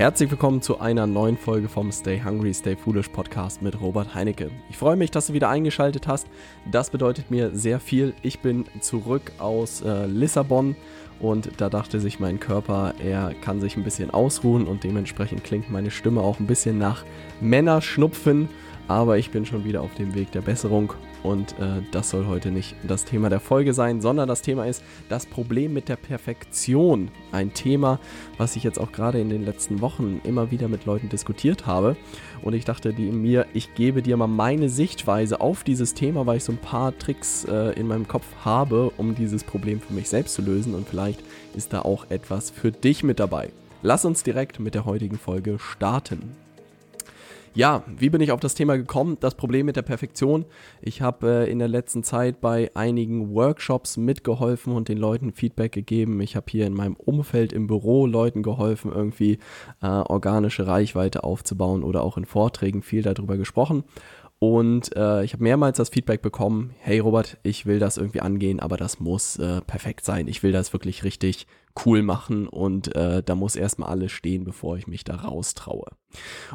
Herzlich willkommen zu einer neuen Folge vom Stay Hungry, Stay Foolish Podcast mit Robert Heinecke. Ich freue mich, dass du wieder eingeschaltet hast. Das bedeutet mir sehr viel. Ich bin zurück aus äh, Lissabon und da dachte sich mein Körper, er kann sich ein bisschen ausruhen und dementsprechend klingt meine Stimme auch ein bisschen nach Männerschnupfen. Aber ich bin schon wieder auf dem Weg der Besserung und äh, das soll heute nicht das Thema der Folge sein, sondern das Thema ist das Problem mit der Perfektion. Ein Thema, was ich jetzt auch gerade in den letzten Wochen immer wieder mit Leuten diskutiert habe. Und ich dachte die, mir, ich gebe dir mal meine Sichtweise auf dieses Thema, weil ich so ein paar Tricks äh, in meinem Kopf habe, um dieses Problem für mich selbst zu lösen. Und vielleicht ist da auch etwas für dich mit dabei. Lass uns direkt mit der heutigen Folge starten. Ja, wie bin ich auf das Thema gekommen? Das Problem mit der Perfektion. Ich habe äh, in der letzten Zeit bei einigen Workshops mitgeholfen und den Leuten Feedback gegeben. Ich habe hier in meinem Umfeld im Büro Leuten geholfen, irgendwie äh, organische Reichweite aufzubauen oder auch in Vorträgen viel darüber gesprochen. Und äh, ich habe mehrmals das Feedback bekommen, hey Robert, ich will das irgendwie angehen, aber das muss äh, perfekt sein. Ich will das wirklich richtig cool machen und äh, da muss erstmal alles stehen, bevor ich mich da raustraue.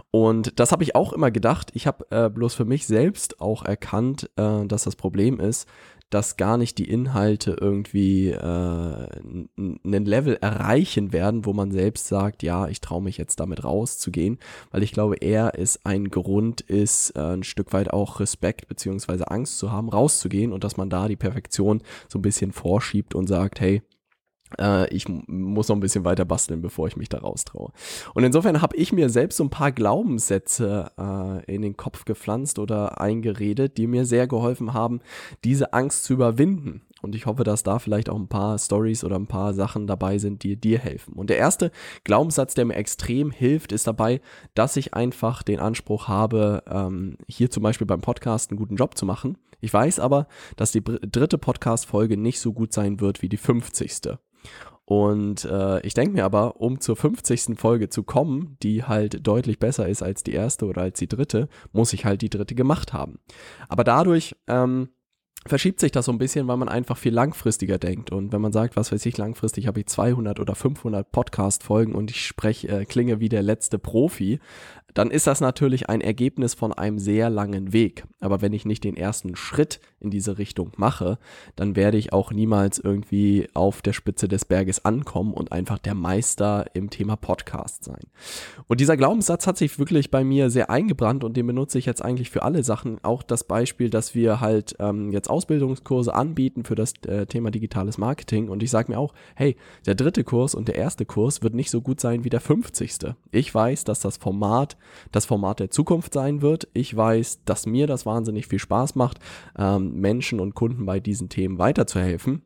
Und das habe ich auch immer gedacht. Ich habe äh, bloß für mich selbst auch erkannt, äh, dass das Problem ist, dass gar nicht die Inhalte irgendwie äh, einen Level erreichen werden, wo man selbst sagt, ja, ich traue mich jetzt damit rauszugehen, weil ich glaube, eher ist ein Grund ist, äh, ein Stück weit auch Respekt beziehungsweise Angst zu haben, rauszugehen und dass man da die Perfektion so ein bisschen vorschiebt und sagt, hey, ich muss noch ein bisschen weiter basteln, bevor ich mich da raustraue. Und insofern habe ich mir selbst so ein paar Glaubenssätze äh, in den Kopf gepflanzt oder eingeredet, die mir sehr geholfen haben, diese Angst zu überwinden. Und ich hoffe, dass da vielleicht auch ein paar Stories oder ein paar Sachen dabei sind, die dir helfen. Und der erste Glaubenssatz, der mir extrem hilft, ist dabei, dass ich einfach den Anspruch habe, ähm, hier zum Beispiel beim Podcast einen guten Job zu machen. Ich weiß aber, dass die dritte Podcast-Folge nicht so gut sein wird wie die 50. Und äh, ich denke mir aber, um zur 50. Folge zu kommen, die halt deutlich besser ist als die erste oder als die dritte, muss ich halt die dritte gemacht haben. Aber dadurch ähm, verschiebt sich das so ein bisschen, weil man einfach viel langfristiger denkt. Und wenn man sagt, was weiß ich, langfristig habe ich 200 oder 500 Podcast-Folgen und ich spreche, äh, klinge wie der letzte Profi, dann ist das natürlich ein Ergebnis von einem sehr langen Weg. Aber wenn ich nicht den ersten Schritt in diese Richtung mache, dann werde ich auch niemals irgendwie auf der Spitze des Berges ankommen und einfach der Meister im Thema Podcast sein. Und dieser Glaubenssatz hat sich wirklich bei mir sehr eingebrannt und den benutze ich jetzt eigentlich für alle Sachen. Auch das Beispiel, dass wir halt ähm, jetzt Ausbildungskurse anbieten für das äh, Thema digitales Marketing und ich sage mir auch, hey, der dritte Kurs und der erste Kurs wird nicht so gut sein wie der 50. Ich weiß, dass das Format das Format der Zukunft sein wird. Ich weiß, dass mir das wahnsinnig viel Spaß macht, ähm, Menschen und Kunden bei diesen Themen weiterzuhelfen.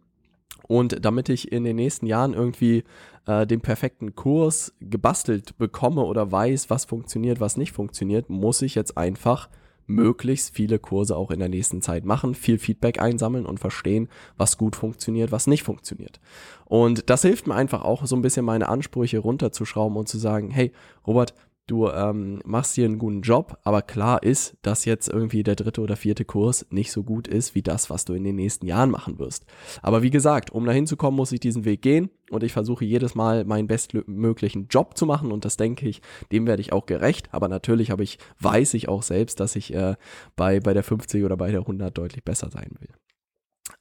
Und damit ich in den nächsten Jahren irgendwie äh, den perfekten Kurs gebastelt bekomme oder weiß, was funktioniert, was nicht funktioniert, muss ich jetzt einfach möglichst viele Kurse auch in der nächsten Zeit machen, viel Feedback einsammeln und verstehen, was gut funktioniert, was nicht funktioniert. Und das hilft mir einfach auch so ein bisschen meine Ansprüche runterzuschrauben und zu sagen, hey, Robert, du ähm, machst hier einen guten Job, aber klar ist, dass jetzt irgendwie der dritte oder vierte Kurs nicht so gut ist wie das, was du in den nächsten Jahren machen wirst. Aber wie gesagt, um dahin zu kommen, muss ich diesen Weg gehen und ich versuche jedes Mal meinen bestmöglichen Job zu machen und das denke ich, dem werde ich auch gerecht. Aber natürlich habe ich, weiß ich auch selbst, dass ich äh, bei, bei der 50 oder bei der 100 deutlich besser sein will.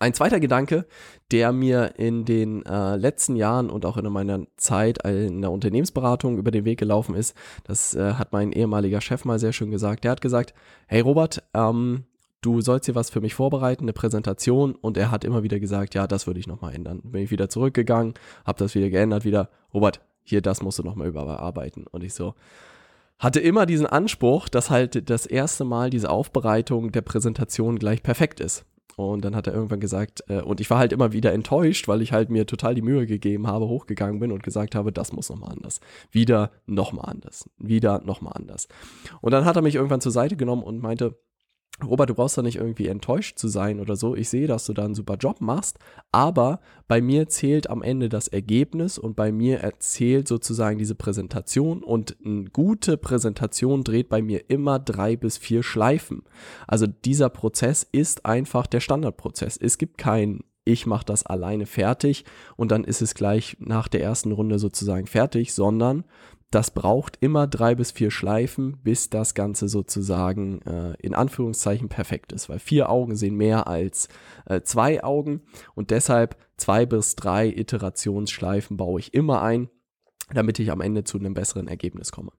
Ein zweiter Gedanke, der mir in den äh, letzten Jahren und auch in meiner Zeit in der Unternehmensberatung über den Weg gelaufen ist, das äh, hat mein ehemaliger Chef mal sehr schön gesagt. Der hat gesagt, hey Robert, ähm, du sollst hier was für mich vorbereiten, eine Präsentation. Und er hat immer wieder gesagt, ja, das würde ich nochmal ändern. Bin ich wieder zurückgegangen, habe das wieder geändert, wieder, Robert, hier, das musst du nochmal überarbeiten. Und ich so, hatte immer diesen Anspruch, dass halt das erste Mal diese Aufbereitung der Präsentation gleich perfekt ist. Und dann hat er irgendwann gesagt, äh, und ich war halt immer wieder enttäuscht, weil ich halt mir total die Mühe gegeben habe, hochgegangen bin und gesagt habe, das muss nochmal anders. Wieder nochmal anders. Wieder nochmal anders. Und dann hat er mich irgendwann zur Seite genommen und meinte, Robert, du brauchst da nicht irgendwie enttäuscht zu sein oder so. Ich sehe, dass du da einen super Job machst, aber bei mir zählt am Ende das Ergebnis und bei mir erzählt sozusagen diese Präsentation und eine gute Präsentation dreht bei mir immer drei bis vier Schleifen. Also dieser Prozess ist einfach der Standardprozess. Es gibt keinen ich mache das alleine fertig und dann ist es gleich nach der ersten Runde sozusagen fertig, sondern das braucht immer drei bis vier Schleifen, bis das Ganze sozusagen äh, in Anführungszeichen perfekt ist, weil vier Augen sehen mehr als äh, zwei Augen und deshalb zwei bis drei Iterationsschleifen baue ich immer ein damit ich am Ende zu einem besseren Ergebnis komme.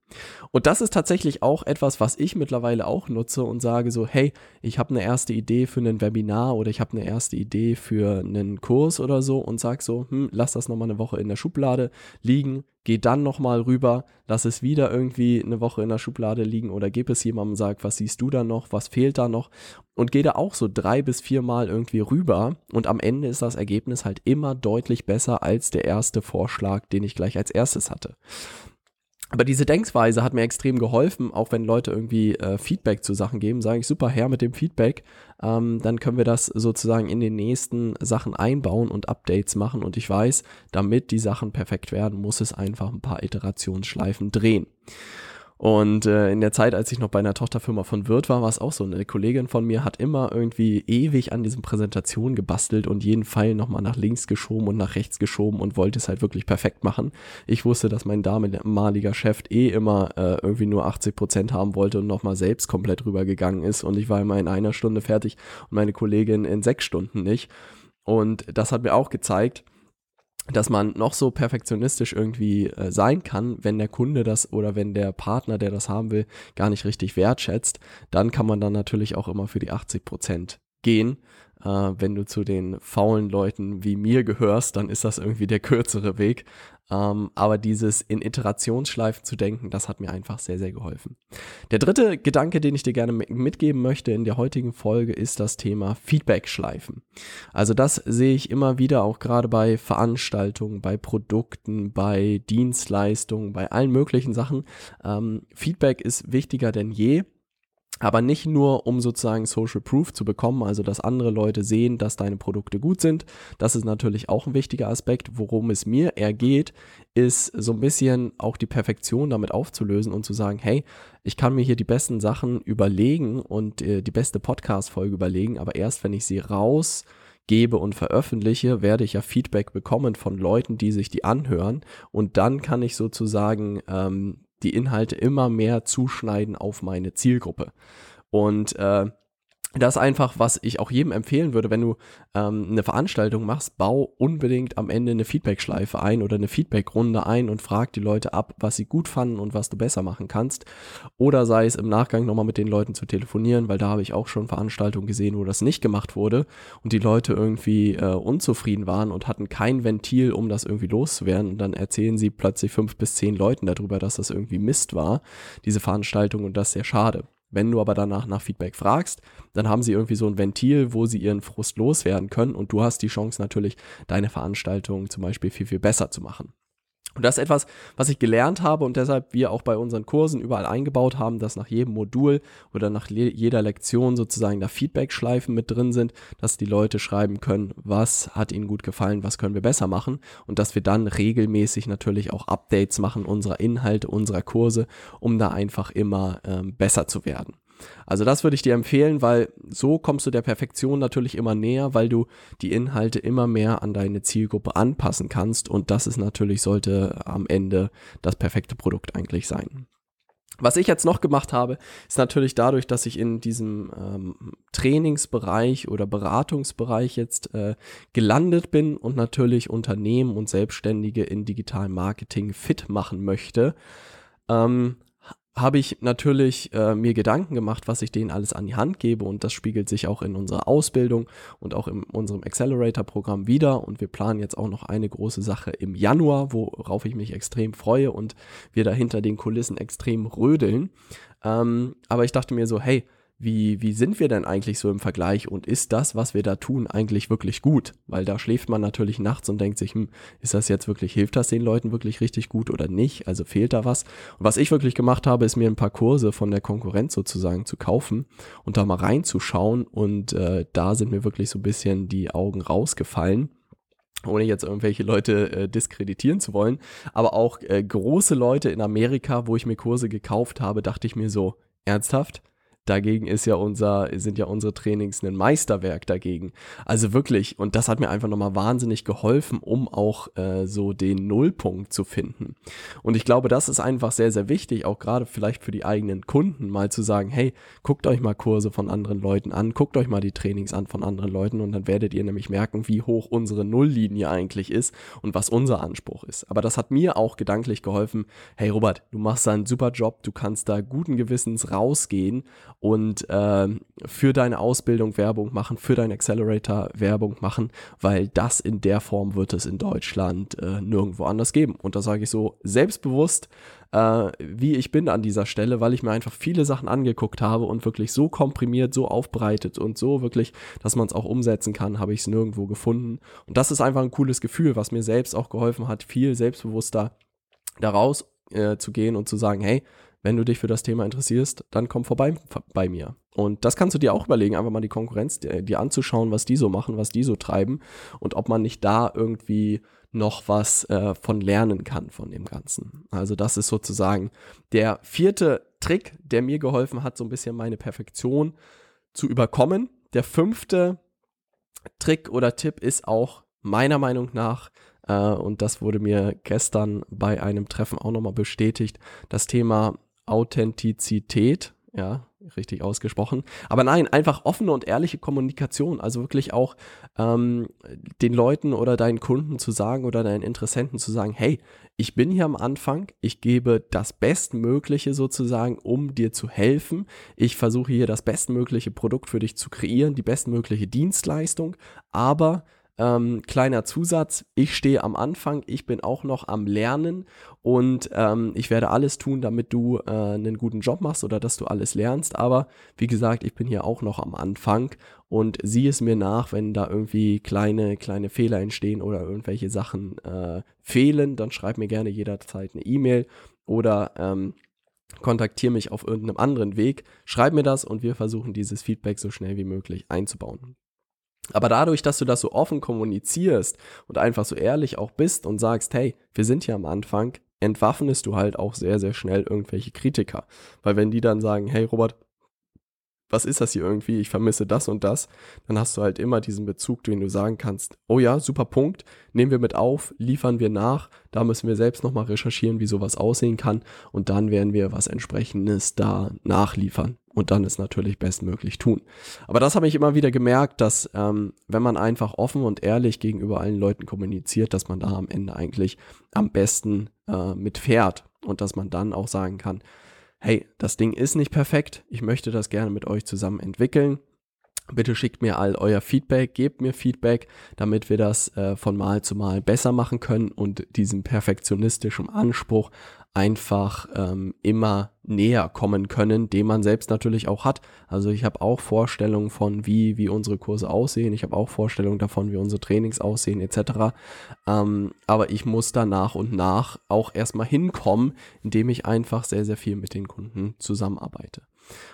Und das ist tatsächlich auch etwas, was ich mittlerweile auch nutze und sage so, hey, ich habe eine erste Idee für ein Webinar oder ich habe eine erste Idee für einen Kurs oder so und sage so, hm, lass das nochmal eine Woche in der Schublade liegen, geh dann nochmal rüber, lass es wieder irgendwie eine Woche in der Schublade liegen oder gib es jemandem und sag, was siehst du da noch, was fehlt da noch und geh da auch so drei bis vier Mal irgendwie rüber und am Ende ist das Ergebnis halt immer deutlich besser als der erste Vorschlag, den ich gleich als erstes hatte. Aber diese Denkweise hat mir extrem geholfen, auch wenn Leute irgendwie äh, Feedback zu Sachen geben, sage ich super her mit dem Feedback, ähm, dann können wir das sozusagen in den nächsten Sachen einbauen und Updates machen und ich weiß, damit die Sachen perfekt werden, muss es einfach ein paar Iterationsschleifen drehen. Und äh, in der Zeit, als ich noch bei einer Tochterfirma von Wirt war, war es auch so. Eine Kollegin von mir hat immer irgendwie ewig an diesen Präsentationen gebastelt und jeden Pfeil nochmal nach links geschoben und nach rechts geschoben und wollte es halt wirklich perfekt machen. Ich wusste, dass mein damaliger Chef eh immer äh, irgendwie nur 80 Prozent haben wollte und nochmal selbst komplett rübergegangen ist. Und ich war immer in einer Stunde fertig und meine Kollegin in sechs Stunden nicht. Und das hat mir auch gezeigt, dass man noch so perfektionistisch irgendwie äh, sein kann, wenn der Kunde das oder wenn der Partner, der das haben will, gar nicht richtig wertschätzt, dann kann man dann natürlich auch immer für die 80 Prozent gehen. Äh, wenn du zu den faulen Leuten wie mir gehörst, dann ist das irgendwie der kürzere Weg. Ähm, aber dieses in Iterationsschleifen zu denken, das hat mir einfach sehr, sehr geholfen. Der dritte Gedanke, den ich dir gerne mitgeben möchte in der heutigen Folge, ist das Thema Feedback-Schleifen. Also das sehe ich immer wieder auch gerade bei Veranstaltungen, bei Produkten, bei Dienstleistungen, bei allen möglichen Sachen. Ähm, Feedback ist wichtiger denn je. Aber nicht nur, um sozusagen Social Proof zu bekommen, also dass andere Leute sehen, dass deine Produkte gut sind. Das ist natürlich auch ein wichtiger Aspekt. Worum es mir eher geht, ist so ein bisschen auch die Perfektion damit aufzulösen und zu sagen, hey, ich kann mir hier die besten Sachen überlegen und äh, die beste Podcast-Folge überlegen, aber erst wenn ich sie rausgebe und veröffentliche, werde ich ja Feedback bekommen von Leuten, die sich die anhören. Und dann kann ich sozusagen ähm, die Inhalte immer mehr zuschneiden auf meine Zielgruppe. Und äh, das einfach, was ich auch jedem empfehlen würde, wenn du ähm, eine Veranstaltung machst, bau unbedingt am Ende eine Feedback-Schleife ein oder eine Feedback-Runde ein und frag die Leute ab, was sie gut fanden und was du besser machen kannst. Oder sei es im Nachgang nochmal mit den Leuten zu telefonieren, weil da habe ich auch schon Veranstaltungen gesehen, wo das nicht gemacht wurde und die Leute irgendwie äh, unzufrieden waren und hatten kein Ventil, um das irgendwie loszuwerden. Und dann erzählen sie plötzlich fünf bis zehn Leuten darüber, dass das irgendwie Mist war, diese Veranstaltung und das sehr schade. Wenn du aber danach nach Feedback fragst, dann haben sie irgendwie so ein Ventil, wo sie ihren Frust loswerden können und du hast die Chance natürlich, deine Veranstaltung zum Beispiel viel, viel besser zu machen. Und das ist etwas, was ich gelernt habe und deshalb wir auch bei unseren Kursen überall eingebaut haben, dass nach jedem Modul oder nach jeder Lektion sozusagen da Feedback-Schleifen mit drin sind, dass die Leute schreiben können, was hat ihnen gut gefallen, was können wir besser machen und dass wir dann regelmäßig natürlich auch Updates machen unserer Inhalte, unserer Kurse, um da einfach immer ähm, besser zu werden. Also das würde ich dir empfehlen, weil so kommst du der Perfektion natürlich immer näher, weil du die Inhalte immer mehr an deine Zielgruppe anpassen kannst und das ist natürlich, sollte am Ende das perfekte Produkt eigentlich sein. Was ich jetzt noch gemacht habe, ist natürlich dadurch, dass ich in diesem ähm, Trainingsbereich oder Beratungsbereich jetzt äh, gelandet bin und natürlich Unternehmen und Selbstständige in digitalem Marketing fit machen möchte, ähm, habe ich natürlich äh, mir Gedanken gemacht, was ich denen alles an die Hand gebe und das spiegelt sich auch in unserer Ausbildung und auch in unserem Accelerator-Programm wieder und wir planen jetzt auch noch eine große Sache im Januar, worauf ich mich extrem freue und wir da hinter den Kulissen extrem rödeln. Ähm, aber ich dachte mir so, hey, wie, wie sind wir denn eigentlich so im Vergleich und ist das, was wir da tun, eigentlich wirklich gut? Weil da schläft man natürlich nachts und denkt sich, hm, ist das jetzt wirklich, hilft das den Leuten wirklich richtig gut oder nicht? Also fehlt da was? Und was ich wirklich gemacht habe, ist mir ein paar Kurse von der Konkurrenz sozusagen zu kaufen und da mal reinzuschauen und äh, da sind mir wirklich so ein bisschen die Augen rausgefallen ohne jetzt irgendwelche Leute äh, diskreditieren zu wollen, aber auch äh, große Leute in Amerika, wo ich mir Kurse gekauft habe, dachte ich mir so, ernsthaft? Dagegen ist ja unser, sind ja unsere Trainings ein Meisterwerk dagegen. Also wirklich, und das hat mir einfach nochmal wahnsinnig geholfen, um auch äh, so den Nullpunkt zu finden. Und ich glaube, das ist einfach sehr, sehr wichtig, auch gerade vielleicht für die eigenen Kunden, mal zu sagen, hey, guckt euch mal Kurse von anderen Leuten an, guckt euch mal die Trainings an von anderen Leuten und dann werdet ihr nämlich merken, wie hoch unsere Nulllinie eigentlich ist und was unser Anspruch ist. Aber das hat mir auch gedanklich geholfen, hey Robert, du machst da einen super Job, du kannst da guten Gewissens rausgehen und äh, für deine Ausbildung Werbung machen, für deinen Accelerator Werbung machen, weil das in der Form wird es in Deutschland äh, nirgendwo anders geben. Und da sage ich so selbstbewusst, äh, wie ich bin an dieser Stelle, weil ich mir einfach viele Sachen angeguckt habe und wirklich so komprimiert, so aufbereitet und so wirklich, dass man es auch umsetzen kann, habe ich es nirgendwo gefunden. Und das ist einfach ein cooles Gefühl, was mir selbst auch geholfen hat, viel selbstbewusster daraus äh, zu gehen und zu sagen, hey, wenn du dich für das Thema interessierst, dann komm vorbei bei mir. Und das kannst du dir auch überlegen, einfach mal die Konkurrenz dir, anzuschauen, was die so machen, was die so treiben und ob man nicht da irgendwie noch was äh, von lernen kann von dem Ganzen. Also das ist sozusagen der vierte Trick, der mir geholfen hat, so ein bisschen meine Perfektion zu überkommen. Der fünfte Trick oder Tipp ist auch meiner Meinung nach, äh, und das wurde mir gestern bei einem Treffen auch nochmal bestätigt, das Thema Authentizität, ja, richtig ausgesprochen. Aber nein, einfach offene und ehrliche Kommunikation. Also wirklich auch ähm, den Leuten oder deinen Kunden zu sagen oder deinen Interessenten zu sagen, hey, ich bin hier am Anfang, ich gebe das Bestmögliche sozusagen, um dir zu helfen. Ich versuche hier das bestmögliche Produkt für dich zu kreieren, die bestmögliche Dienstleistung, aber ähm, kleiner Zusatz, ich stehe am Anfang, ich bin auch noch am Lernen und ähm, ich werde alles tun, damit du äh, einen guten Job machst oder dass du alles lernst. Aber wie gesagt, ich bin hier auch noch am Anfang und sieh es mir nach, wenn da irgendwie kleine, kleine Fehler entstehen oder irgendwelche Sachen äh, fehlen, dann schreib mir gerne jederzeit eine E-Mail oder ähm, kontaktiere mich auf irgendeinem anderen Weg, schreib mir das und wir versuchen dieses Feedback so schnell wie möglich einzubauen. Aber dadurch, dass du das so offen kommunizierst und einfach so ehrlich auch bist und sagst, hey, wir sind hier am Anfang, entwaffnest du halt auch sehr, sehr schnell irgendwelche Kritiker. Weil wenn die dann sagen, hey Robert, was ist das hier irgendwie, ich vermisse das und das, dann hast du halt immer diesen Bezug, den du sagen kannst, oh ja, super Punkt, nehmen wir mit auf, liefern wir nach, da müssen wir selbst nochmal recherchieren, wie sowas aussehen kann. Und dann werden wir was entsprechendes da nachliefern und dann es natürlich bestmöglich tun. Aber das habe ich immer wieder gemerkt, dass ähm, wenn man einfach offen und ehrlich gegenüber allen Leuten kommuniziert, dass man da am Ende eigentlich am besten äh, mitfährt und dass man dann auch sagen kann, hey, das Ding ist nicht perfekt, ich möchte das gerne mit euch zusammen entwickeln. Bitte schickt mir all euer Feedback, gebt mir Feedback, damit wir das äh, von Mal zu Mal besser machen können und diesem perfektionistischen Anspruch einfach ähm, immer näher kommen können, den man selbst natürlich auch hat. Also ich habe auch Vorstellungen von, wie, wie unsere Kurse aussehen. Ich habe auch Vorstellungen davon, wie unsere Trainings aussehen etc. Ähm, aber ich muss da nach und nach auch erstmal hinkommen, indem ich einfach sehr, sehr viel mit den Kunden zusammenarbeite.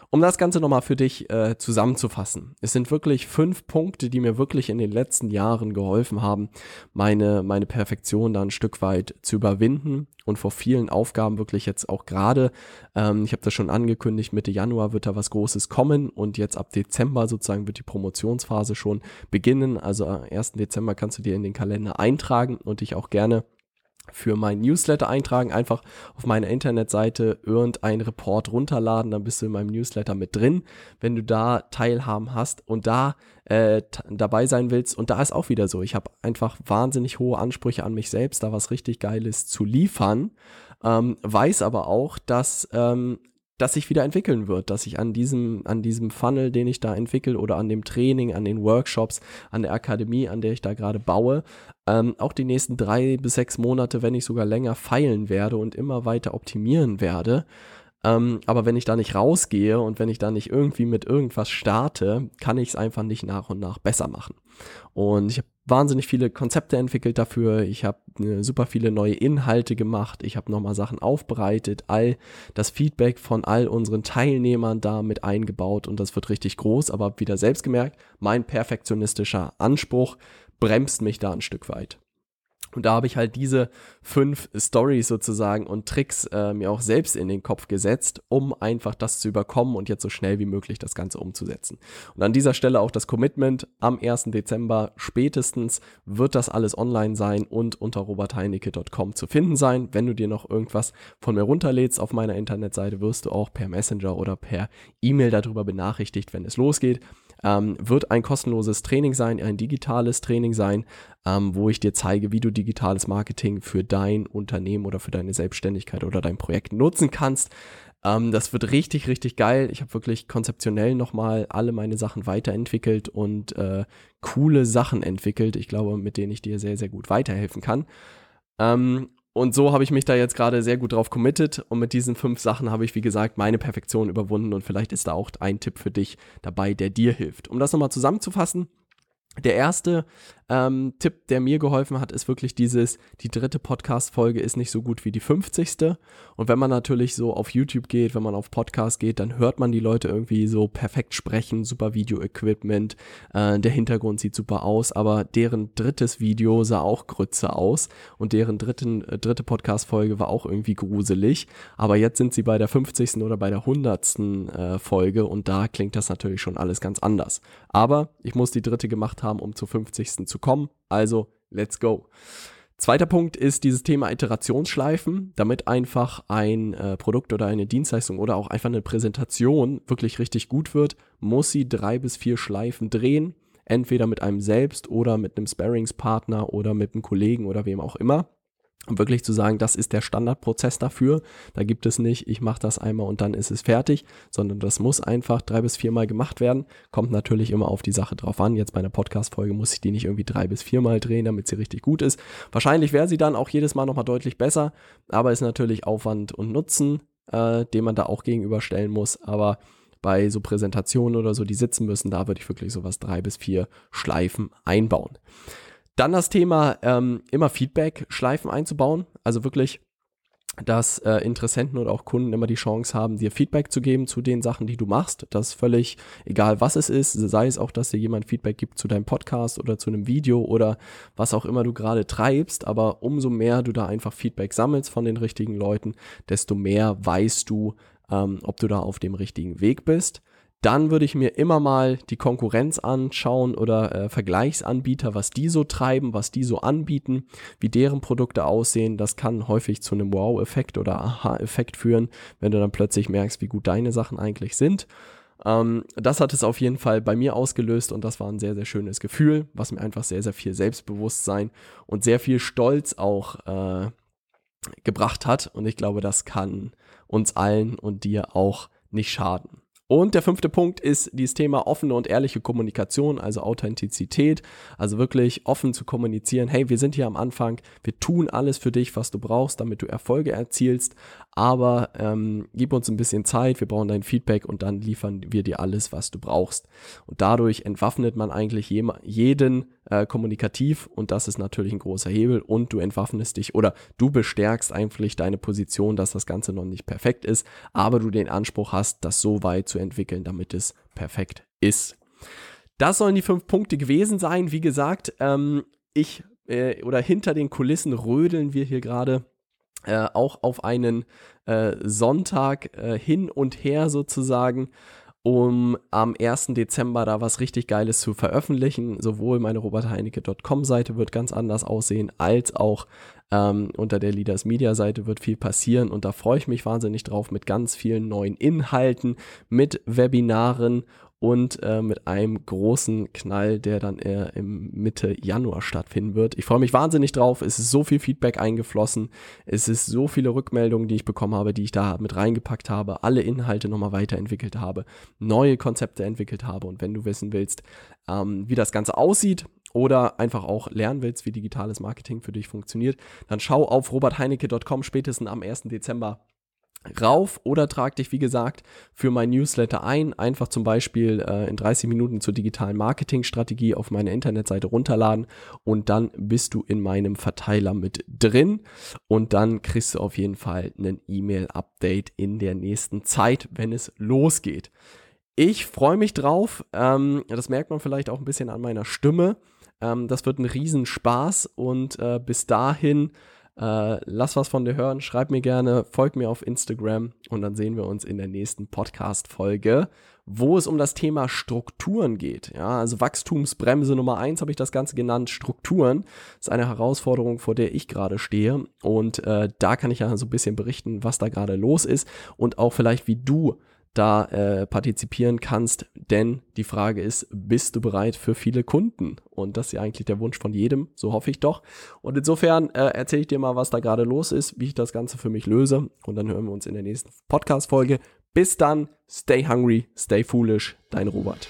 Um das Ganze nochmal für dich äh, zusammenzufassen. Es sind wirklich fünf Punkte, die mir wirklich in den letzten Jahren geholfen haben, meine, meine Perfektion da ein Stück weit zu überwinden und vor vielen Aufgaben wirklich jetzt auch gerade, ähm, ich habe das schon angekündigt, Mitte Januar wird da was Großes kommen und jetzt ab Dezember sozusagen wird die Promotionsphase schon beginnen. Also am 1. Dezember kannst du dir in den Kalender eintragen und dich auch gerne für mein Newsletter eintragen, einfach auf meiner Internetseite irgendein Report runterladen, dann bist du in meinem Newsletter mit drin, wenn du da Teilhaben hast und da äh, dabei sein willst. Und da ist auch wieder so, ich habe einfach wahnsinnig hohe Ansprüche an mich selbst, da was richtig Geiles zu liefern, ähm, weiß aber auch, dass ähm, dass sich wieder entwickeln wird, dass ich an diesem, an diesem Funnel, den ich da entwickle oder an dem Training, an den Workshops, an der Akademie, an der ich da gerade baue, ähm, auch die nächsten drei bis sechs Monate, wenn nicht sogar länger, feilen werde und immer weiter optimieren werde. Ähm, aber wenn ich da nicht rausgehe und wenn ich da nicht irgendwie mit irgendwas starte, kann ich es einfach nicht nach und nach besser machen. Und ich habe wahnsinnig viele Konzepte entwickelt dafür. Ich habe äh, super viele neue Inhalte gemacht. Ich habe nochmal Sachen aufbereitet, all das Feedback von all unseren Teilnehmern da mit eingebaut und das wird richtig groß. Aber wieder selbst gemerkt, mein perfektionistischer Anspruch bremst mich da ein Stück weit. Und da habe ich halt diese fünf Stories sozusagen und Tricks äh, mir auch selbst in den Kopf gesetzt, um einfach das zu überkommen und jetzt so schnell wie möglich das Ganze umzusetzen. Und an dieser Stelle auch das Commitment, am 1. Dezember spätestens wird das alles online sein und unter robertheinecke.com zu finden sein. Wenn du dir noch irgendwas von mir runterlädst auf meiner Internetseite, wirst du auch per Messenger oder per E-Mail darüber benachrichtigt, wenn es losgeht ähm, wird ein kostenloses Training sein, ein digitales Training sein, ähm, wo ich dir zeige, wie du digitales Marketing für dein Unternehmen oder für deine Selbstständigkeit oder dein Projekt nutzen kannst. Ähm, das wird richtig, richtig geil. Ich habe wirklich konzeptionell nochmal alle meine Sachen weiterentwickelt und äh, coole Sachen entwickelt. Ich glaube, mit denen ich dir sehr, sehr gut weiterhelfen kann. Ähm, und so habe ich mich da jetzt gerade sehr gut drauf committed und mit diesen fünf Sachen habe ich, wie gesagt, meine Perfektion überwunden und vielleicht ist da auch ein Tipp für dich dabei, der dir hilft. Um das nochmal zusammenzufassen, der erste ähm, Tipp, der mir geholfen hat, ist wirklich dieses, die dritte Podcast-Folge ist nicht so gut wie die 50. Und wenn man natürlich so auf YouTube geht, wenn man auf Podcast geht, dann hört man die Leute irgendwie so perfekt sprechen, super Video-Equipment, äh, der Hintergrund sieht super aus, aber deren drittes Video sah auch Grütze aus und deren dritten, äh, dritte Podcast-Folge war auch irgendwie gruselig. Aber jetzt sind sie bei der 50. oder bei der 100. Äh, Folge und da klingt das natürlich schon alles ganz anders. Aber ich muss die dritte gemacht haben, um zur 50. zu zu kommen. Also, let's go. Zweiter Punkt ist dieses Thema Iterationsschleifen, damit einfach ein äh, Produkt oder eine Dienstleistung oder auch einfach eine Präsentation wirklich richtig gut wird, muss sie drei bis vier Schleifen drehen, entweder mit einem selbst oder mit einem Sparringspartner oder mit einem Kollegen oder wem auch immer um wirklich zu sagen, das ist der Standardprozess dafür. Da gibt es nicht, ich mache das einmal und dann ist es fertig, sondern das muss einfach drei bis viermal gemacht werden. Kommt natürlich immer auf die Sache drauf an. Jetzt bei einer Podcast-Folge muss ich die nicht irgendwie drei bis viermal drehen, damit sie richtig gut ist. Wahrscheinlich wäre sie dann auch jedes Mal nochmal deutlich besser, aber ist natürlich Aufwand und Nutzen, äh, den man da auch gegenüberstellen muss. Aber bei so Präsentationen oder so, die sitzen müssen, da würde ich wirklich sowas drei bis vier Schleifen einbauen. Dann das Thema, ähm, immer Feedback-Schleifen einzubauen. Also wirklich, dass äh, Interessenten oder auch Kunden immer die Chance haben, dir Feedback zu geben zu den Sachen, die du machst. Das ist völlig egal, was es ist. Sei es auch, dass dir jemand Feedback gibt zu deinem Podcast oder zu einem Video oder was auch immer du gerade treibst. Aber umso mehr du da einfach Feedback sammelst von den richtigen Leuten, desto mehr weißt du, ähm, ob du da auf dem richtigen Weg bist. Dann würde ich mir immer mal die Konkurrenz anschauen oder äh, Vergleichsanbieter, was die so treiben, was die so anbieten, wie deren Produkte aussehen. Das kann häufig zu einem Wow-Effekt oder Aha-Effekt führen, wenn du dann plötzlich merkst, wie gut deine Sachen eigentlich sind. Ähm, das hat es auf jeden Fall bei mir ausgelöst und das war ein sehr, sehr schönes Gefühl, was mir einfach sehr, sehr viel Selbstbewusstsein und sehr viel Stolz auch äh, gebracht hat. Und ich glaube, das kann uns allen und dir auch nicht schaden. Und der fünfte Punkt ist dieses Thema offene und ehrliche Kommunikation, also Authentizität, also wirklich offen zu kommunizieren, hey, wir sind hier am Anfang, wir tun alles für dich, was du brauchst, damit du Erfolge erzielst, aber ähm, gib uns ein bisschen Zeit, wir brauchen dein Feedback und dann liefern wir dir alles, was du brauchst. Und dadurch entwaffnet man eigentlich jeden äh, kommunikativ und das ist natürlich ein großer Hebel und du entwaffnest dich oder du bestärkst eigentlich deine Position, dass das Ganze noch nicht perfekt ist, aber du den Anspruch hast, das so weit zu entwickeln, damit es perfekt ist. Das sollen die fünf Punkte gewesen sein. Wie gesagt, ähm, ich äh, oder hinter den Kulissen rödeln wir hier gerade äh, auch auf einen äh, Sonntag äh, hin und her sozusagen, um am 1. Dezember da was richtig Geiles zu veröffentlichen. Sowohl meine robertheinecke.com-Seite wird ganz anders aussehen, als auch ähm, unter der Leaders Media Seite wird viel passieren und da freue ich mich wahnsinnig drauf mit ganz vielen neuen Inhalten, mit Webinaren und äh, mit einem großen Knall, der dann eher im Mitte Januar stattfinden wird. Ich freue mich wahnsinnig drauf. Es ist so viel Feedback eingeflossen. Es ist so viele Rückmeldungen, die ich bekommen habe, die ich da mit reingepackt habe, alle Inhalte nochmal weiterentwickelt habe, neue Konzepte entwickelt habe. Und wenn du wissen willst, ähm, wie das Ganze aussieht, oder einfach auch lernen willst, wie digitales Marketing für dich funktioniert, dann schau auf robertheinecke.com spätestens am 1. Dezember rauf oder trag dich, wie gesagt, für mein Newsletter ein. Einfach zum Beispiel äh, in 30 Minuten zur digitalen Marketingstrategie auf meine Internetseite runterladen und dann bist du in meinem Verteiler mit drin und dann kriegst du auf jeden Fall einen E-Mail-Update in der nächsten Zeit, wenn es losgeht. Ich freue mich drauf. Ähm, das merkt man vielleicht auch ein bisschen an meiner Stimme. Ähm, das wird ein Riesenspaß und äh, bis dahin äh, lass was von dir hören, schreib mir gerne, folg mir auf Instagram und dann sehen wir uns in der nächsten Podcast-Folge, wo es um das Thema Strukturen geht. Ja, also Wachstumsbremse Nummer eins habe ich das Ganze genannt, Strukturen. Ist eine Herausforderung, vor der ich gerade stehe. Und äh, da kann ich ja so ein bisschen berichten, was da gerade los ist und auch vielleicht, wie du da äh, partizipieren kannst. Denn die Frage ist, bist du bereit für viele Kunden? Und das ist ja eigentlich der Wunsch von jedem, so hoffe ich doch. Und insofern äh, erzähle ich dir mal, was da gerade los ist, wie ich das Ganze für mich löse. Und dann hören wir uns in der nächsten Podcast-Folge. Bis dann, stay hungry, stay foolish, dein Robert.